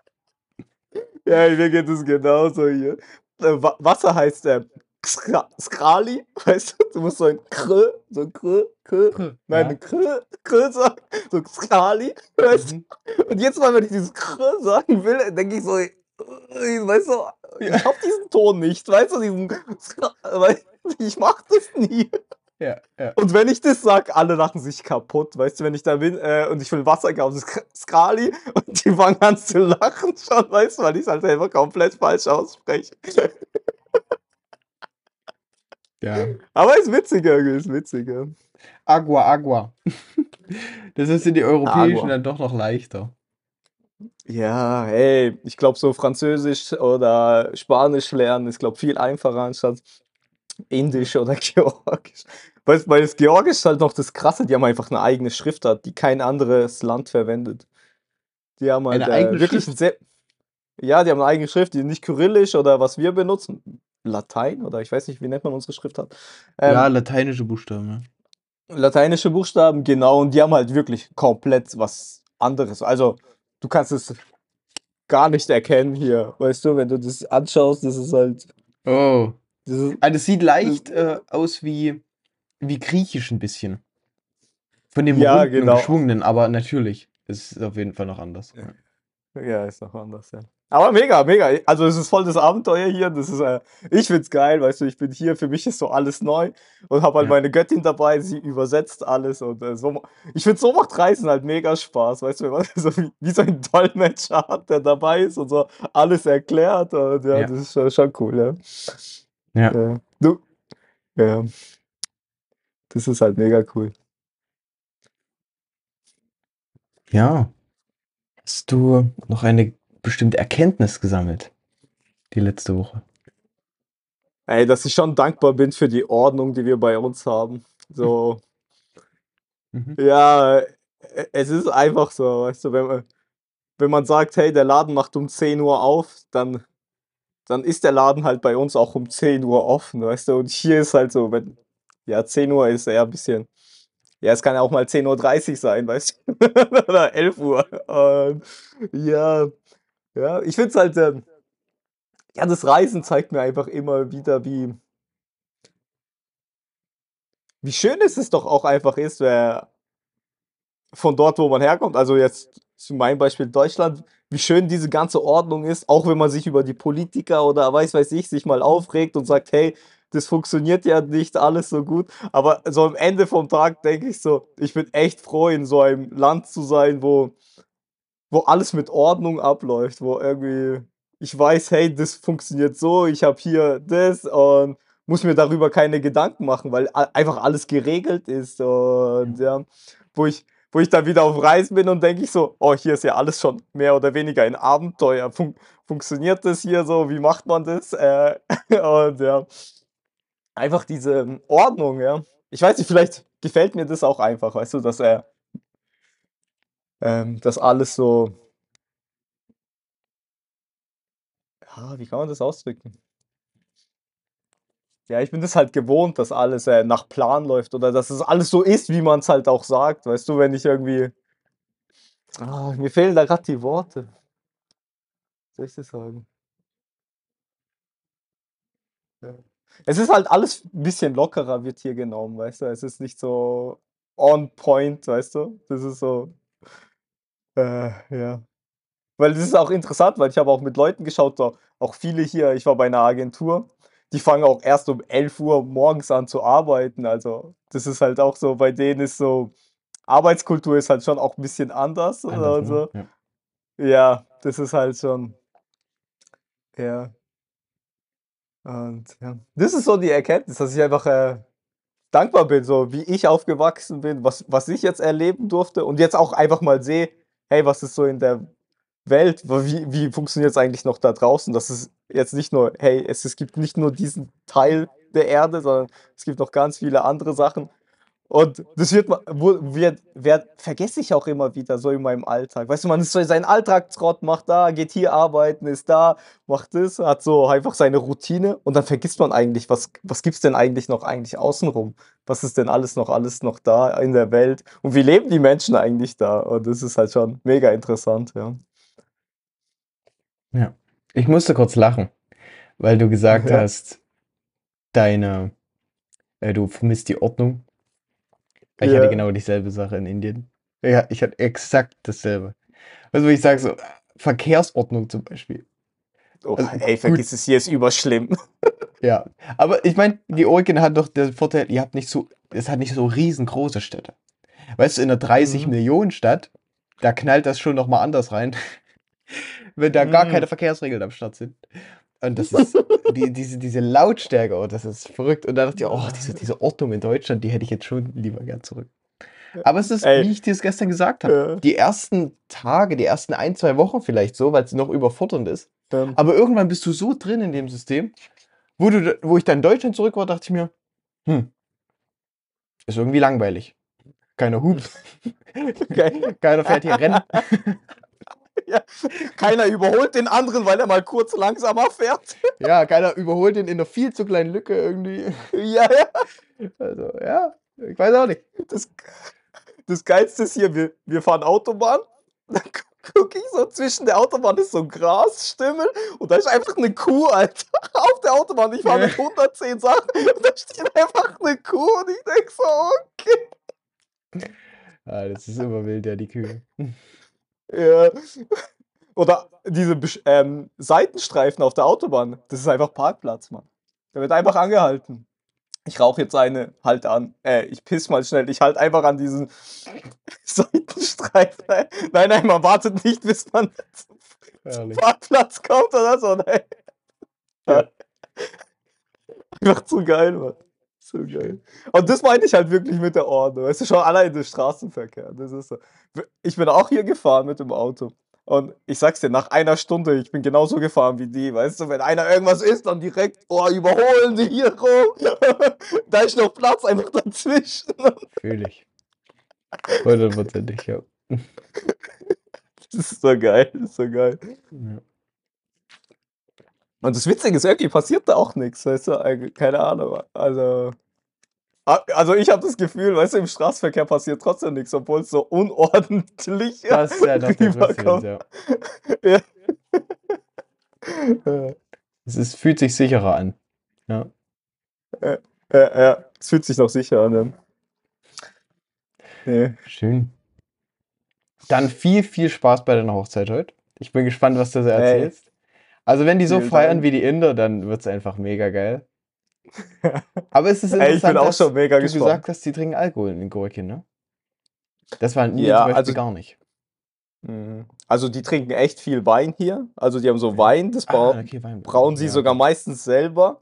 Ja, mir geht es genauso hier. Äh, Wa Wasser heißt, ähm, Skra Skrali, weißt du? Du musst so ein Kr so 'n Kr Kr nein, ja. Kr Kr sagen, so Skrali, weißt du? Mhm. Und jedes Mal, wenn ich dieses Kr sagen will, denke ich so, äh, weißt du, ich habe diesen Ton nicht, weißt du, diesen weißt du, ich mache das nie. Ja, ja. Und wenn ich das sage, alle lachen sich kaputt, weißt du, wenn ich da bin, äh, und ich will Wasser kaufen, Sk Skrali, und die fangen an zu lachen schon, weißt du, weil ich's halt selber komplett falsch ausspreche. Ja. Aber ist witzig irgendwie, ist witzig, ja. Agua, Agua. Das ist in die europäischen Agua. dann doch noch leichter. Ja, hey, ich glaube, so Französisch oder Spanisch lernen ist, glaube viel einfacher anstatt Indisch oder Georgisch. Weißt weil das Georgisch ist halt noch das Krasse, die haben einfach 'ne eigene Schriftart, die kein anderes Land verwendet. Die haben halt, Eine äh, eigene wirklich 'n Schrift? sehr ja, die haben 'ne eigene Schrift, die nicht Kyrillisch oder was wir benutzen, Latein oder ich weiß nicht, wie nennt man unsere Schriftart? Ja, Ähm lateinische Buchstaben, ja. lateinische Buchstaben, genau, und die haben halt wirklich komplett was anderes. Also, du kannst es gar nicht erkennen hier, weißt du, wenn du das anschaust, das ist halt Oh. Ah, das sieht leicht, äh, aus wie wie Griechisch 'n bisschen. Von dem Ja, Runden und genau. Geschwungenen, aber natürlich, es ist auf jeden Fall noch anders. Ja. Ja, ist noch anders, ja. Aber mega, mega. Also, es ist voll das Abenteuer hier. Das ist, äh ich finde es geil, weißt du, ich bin hier, für mich ist so alles neu und habe halt Ja. meine Göttin dabei, sie übersetzt alles und, äh, so ich finde, so macht Reisen halt mega Spaß, weißt du, wenn man so wie wie so 'n Dolmetscher hat, der dabei ist und so alles erklärt und ja, Ja. das ist schon schon cool, ja. Ja. Ja. Du ja. Das ist halt mega cool. Ja. Hast du noch eine bestimmte Erkenntnis gesammelt die letzte Woche? Ey, dass ich schon dankbar bin für die Ordnung, die wir bei uns haben. So. Mhm. Ja, e es ist einfach so, weißt du, wenn man wenn man sagt: „Hey, der Laden macht um 10:00 auf“, dann dann ist der Laden halt bei uns auch um 10:00 offen, weißt du? Und hier ist halt so, wenn ja, 10:00 ist eher 'n bisschen ja, es kann ja auch mal 10:30 sein, weißt du? Oder 11:00. Und ja, ja, ich finde es halt, ähm ja, das Reisen zeigt mir einfach immer wieder, wie wie schön es es doch auch einfach ist, äh von dort, wo man herkommt, also jetzt zu meinem Beispiel Deutschland, wie schön diese ganze Ordnung ist, auch wenn man sich über die Politiker oder weiß weiß ich, sich mal aufregt und sagt: „Hey, das funktioniert ja nicht alles so gut.“ Aber so am Ende vom Tag denke ich so: „Ich bin echt froh, in so einem Land zu sein, wo wo alles mit Ordnung abläuft, wo irgendwie ich weiß, hey, das funktioniert so, ich habe hier das und muss mir darüber keine Gedanken machen, weil einfach alles geregelt ist.“ Und ja, wo ich wo ich dann wieder auf Reisen bin und denke ich so: „Oh, hier ist ja alles schon mehr oder weniger ein Abenteuer. Fun funktioniert das hier so? Wie macht man das?“ Äh, und ja. Einfach diese Ordnung, ja. Ich weiß nicht, vielleicht gefällt mir das auch einfach, weißt du, dass, äh ähm, alles so Ja, wie kann man das ausdrücken? Ja, ich bin das halt gewohnt, dass alles, äh, nach Plan läuft oder dass es alles so ist, wie man's halt auch sagt, weißt du, wenn ich irgendwie Ah, mir fehlen da grad die Worte. Wie soll ich das sagen? Ja. Es ist halt alles 'n bisschen lockerer wird hier genommen, weißt du? Es ist nicht so on point, weißt du? Das ist so äh, ja. Weil das ist auch interessant, weil ich habe auch mit Leuten geschaut, auch viele hier ich war bei 'ner Agentur, die fangen auch erst um 11:00 morgens an zu arbeiten. Also, das ist halt auch so bei denen ist so Arbeitskultur ist halt schon auch 'n bisschen anders Anders, oder ne? so. Ja. Ja, das ist halt schon ja. Und ja, das ist so die Erkenntnis, dass ich einfach, äh, dankbar bin, so wie ich aufgewachsen bin, was was ich jetzt erleben durfte und jetzt auch einfach mal sehe: „Hey, was ist so in der Welt? Wie wie funktioniert's eigentlich noch da draußen?“ Dass es jetzt nicht nur hey, es es gibt nicht nur diesen Teil der Erde, sondern es gibt noch ganz viele andere Sachen. Und das wird wird werd vergesse ich auch immer wieder so in meinem Alltag. Weißt du, man ist so in seinen Alltagstrott, macht da, geht hier arbeiten, ist da, macht das, hat so einfach seine Routine und dann vergisst man eigentlich, was was gibt's denn eigentlich noch eigentlich außen rum? Was ist denn alles noch alles noch da in der Welt? Und wie leben die Menschen eigentlich da? Und das ist halt schon mega interessant, ja. Ja. Ich musste kurz lachen, weil du gesagt Ja. hast, deine äh, du vermisst die Ordnung. Ich hatte Ja. genau dieselbe Sache in Indien. Ja, ich hatte exakt dasselbe. Also, wo ich sage so, Verkehrsordnung zum Beispiel. Oh, Also, ey, gut. vergiss es, hier ist überschlimm. Ja, aber ich meine, Georgien hat doch den Vorteil, ihr habt nicht so es hat nicht so riesengroße Städte. Weißt du, in 'ner Mhm. 30.000.000 Stadt, da knallt das schon noch mal anders rein, wenn da gar keine Mhm. Verkehrsregeln am Start sind. Und das ist die diese diese Lautstärke, oh, das ist verrückt. Und da dachte ich: „Oh, diese diese Ordnung in Deutschland, die hätte ich jetzt schon lieber gern zurück.“ Aber es ist, Ey. wie ich dir's gestern gesagt habe, Ja. die ersten Tage, die ersten 1, 2 Wochen vielleicht so, weil's noch überfordernd ist. Ähm. Aber irgendwann bist du so drin in dem System, wo du wo ich dann in Deutschland zurück war, dachte ich mir: „Hm“ „ist irgendwie langweilig. Keiner hupt. Kei keiner fährt hier Rennen.“ Ja, keiner überholt den anderen, weil er mal kurz langsamer fährt. Ja, keiner überholt ihn in 'ner viel zu kleinen Lücke irgendwie. Ja, ja. Also, ja, ich weiß auch nicht. Das das Geilste ist hier, wir wir fahren Autobahn, dann gu gucke ich so, zwischen der Autobahn ist so 'n Grasstümmel und da ist einfach 'ne Kuh, Alter, auf der Autobahn. Ich fahre mit 110 Sachen und da steht einfach 'ne Kuh und ich denke so: „Okay.“ Ah, das ist immer wild, ja, die Kühe. Ja. Oder diese ähm, Seitenstreifen auf der Autobahn, das ist einfach Parkplatz, Mann. Da wird einfach angehalten. Ich rauche jetzt eine, halte an. Äh, ich pisse mal schnell. Ich halte einfach an diesen Seitenstreifen. Nein, nein, man wartet nicht, bis man zum. Parkplatz kommt oder so, nein. Ja. Einfach zu geil, Mann. Zu geil. Und das meine ich halt wirklich mit der Ordnung. Weißt du, schon allein der Straßenverkehr. Das ist so. Ich bin auch hier gefahren mit dem Auto Und ich sag's dir, nach einer Stunde, ich bin genauso gefahren wie die, weißt du, wenn einer irgendwas isst, dann direkt, oh, überholen die hier rum. da ist noch Platz einfach dazwischen. Fühl ich. Hundertprozentig, ja. Das ist so geil, das ist so geil. ja. Und das Witzige ist, irgendwie passiert da auch nichts, weißt du, keine Ahnung. Also, also ich habe das Gefühl, weißt du, im Straßenverkehr passiert trotzdem nichts, obwohl es so unordentlich Das ist ja der größte rüberkommt. Witz, ja. Ja. Es ist, fühlt sich sicherer an. Ja. Ja, ja, es fühlt sich noch sicher an. Ja. Schön. Dann viel, viel Spaß bei deiner Hochzeit heute. Ich bin gespannt, was du so erzählst. Also, wenn die so Vielen feiern Dank. wie die Inder, dann wird es einfach mega geil. Aber es ist Ey, interessant, ich bin auch dass schon mega du gespannt. gesagt hast, die trinken Alkohol in Gorki, ne? Das war nie Ja, zum Beispiel also- gar nicht. Mhm. Also die trinken echt viel Wein hier. Also die haben so Wein, das Ah, okay, Wein. brauen sie Ja, sogar meistens selber.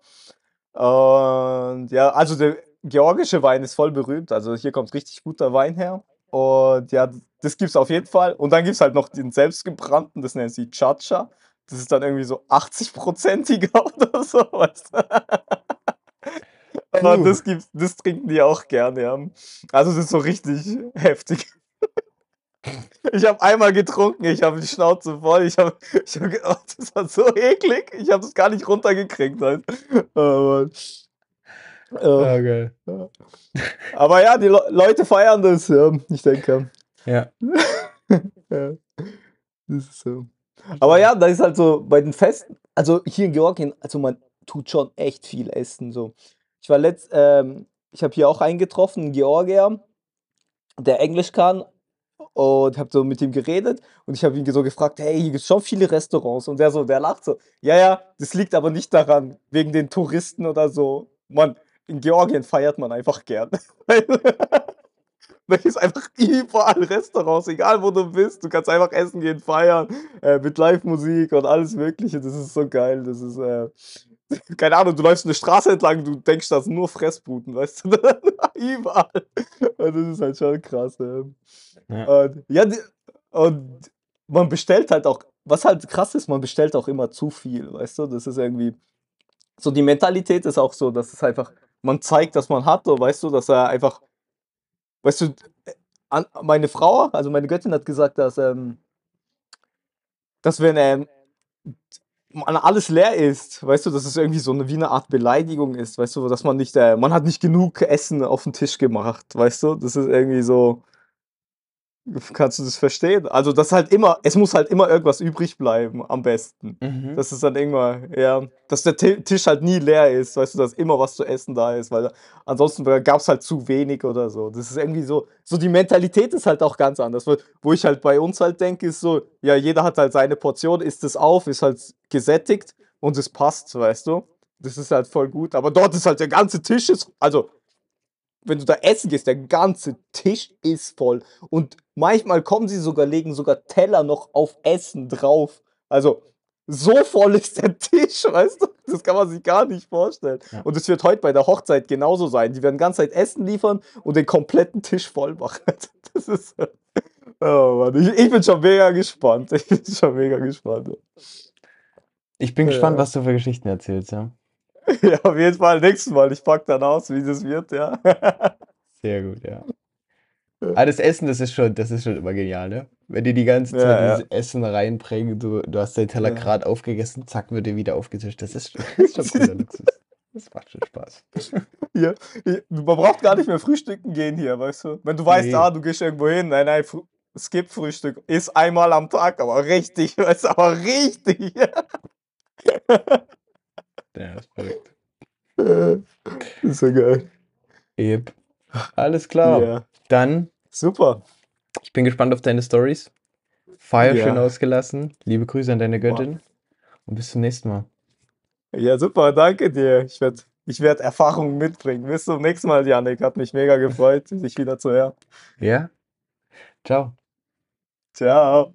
Und ja, also der georgische Wein ist voll berühmt. Also hier kommt richtig guter Wein her. Und ja, das gibt's auf jeden Fall. Und dann gibt's halt noch den selbstgebrannten, das nennen sie Chacha. Das ist dann irgendwie so 80-prozentiger oder so, weißt du? Aber das gibt's, das trinken die auch gerne, ja. Also das ist so richtig heftig. Ich habe einmal getrunken, ich habe die Schnauze voll, ich habe ich hab gedacht, das war so eklig, ich habe das gar nicht runtergekriegt. Halt. Aber, äh, Ah, geil. aber ja, die Le Leute feiern das, ja, ich denke. Ja. Ja, das ist so. Aber ja, da ist halt so bei den Festen, also hier in Georgien, also man tut schon echt viel essen. So. Ich war letzt, ähm, ich habe hier auch einen getroffen, einen Georgier, der Englisch kann und habe so mit ihm geredet und ich habe ihn so gefragt, hey, hier gibt es schon viele Restaurants und der so, der lacht so, ja, ja, das liegt aber nicht daran, wegen den Touristen oder so. Man, in Georgien feiert man einfach gern. Da ist einfach überall Restaurants, egal wo du bist. Du kannst einfach essen gehen, feiern, äh, mit Live-Musik und alles Mögliche. Das ist so geil. Das ist, äh, keine Ahnung, du läufst eine Straße entlang, du denkst, das sind nur Fressbuden, weißt du? überall. Und das ist halt schon krass. Ja. Ja. Und, ja, die, und man bestellt halt auch, was halt krass ist, man bestellt auch immer zu viel, weißt du? Das ist irgendwie, so die Mentalität ist auch so, dass es einfach, man zeigt, dass man hat, weißt du, dass er einfach, weißt du, meine Frau, also meine Göttin hat gesagt, dass, ähm, dass wenn ähm, man alles leer ist, weißt du, dass es irgendwie so eine, wie eine Art Beleidigung ist, weißt du, dass man nicht, äh, man hat nicht genug Essen auf den Tisch gemacht, weißt du, das ist irgendwie so, kannst du das verstehen? Also, das halt immer, es muss halt immer irgendwas übrig bleiben, am besten. Mhm. Das ist dann irgendwann, ja, dass der Ti- Tisch halt nie leer ist, weißt du, dass immer was zu essen da ist, weil ansonsten gab es halt zu wenig oder so. Das ist irgendwie so, so die Mentalität ist halt auch ganz anders. Wo, wo ich halt bei uns halt denke, ist so, ja, jeder hat halt seine Portion, isst es auf, ist halt gesättigt und es passt, weißt du. Das ist halt voll gut. Aber dort ist halt der ganze Tisch ist, also wenn du da essen gehst, der ganze Tisch ist voll. Und manchmal kommen sie sogar, legen sogar Teller noch auf Essen drauf. Also, so voll ist der Tisch, weißt du? Das kann man sich gar nicht vorstellen. Ja. Und es wird heute bei der Hochzeit genauso sein. Die werden die ganze Zeit Essen liefern und den kompletten Tisch voll machen. Das ist. Oh Mann, ich, ich bin schon mega gespannt. Ich bin schon mega gespannt. Ich bin gespannt, Ja. was du für Geschichten erzählst, ja. Ja, auf jeden Fall nächstes Mal. Ich pack dann aus, wie das wird, ja. Sehr gut, ja. Aber das Essen, das ist schon, das ist schon immer genial, ne? Wenn die die ganze Ja, Zeit ja. dieses Essen reinbringen, du, du hast deinen Teller Ja. gerade aufgegessen, zack, wird dir wieder aufgetischt. Das ist, das ist schon cooler Luxus. Das macht schon Spaß. Hier, man braucht gar nicht mehr frühstücken gehen hier, weißt du? Wenn du weißt, Nee. ah, du gehst irgendwo hin, nein, nein, Fr skip Frühstück, ist einmal am Tag, aber richtig, weißt du, aber richtig. Ja, das ist verrückt. ist so geil. Yep. Alles klar. Ja. Dann, Super. ich bin gespannt auf deine Stories. Feier Ja. schön ausgelassen. Liebe Grüße an deine Göttin. Und bis zum nächsten Mal. Ja, super, danke dir. Ich werde ich werd Erfahrungen mitbringen. Bis zum nächsten Mal, Janik. Hat mich mega gefreut, dich wieder zu hören. Ja? Ciao. Ciao.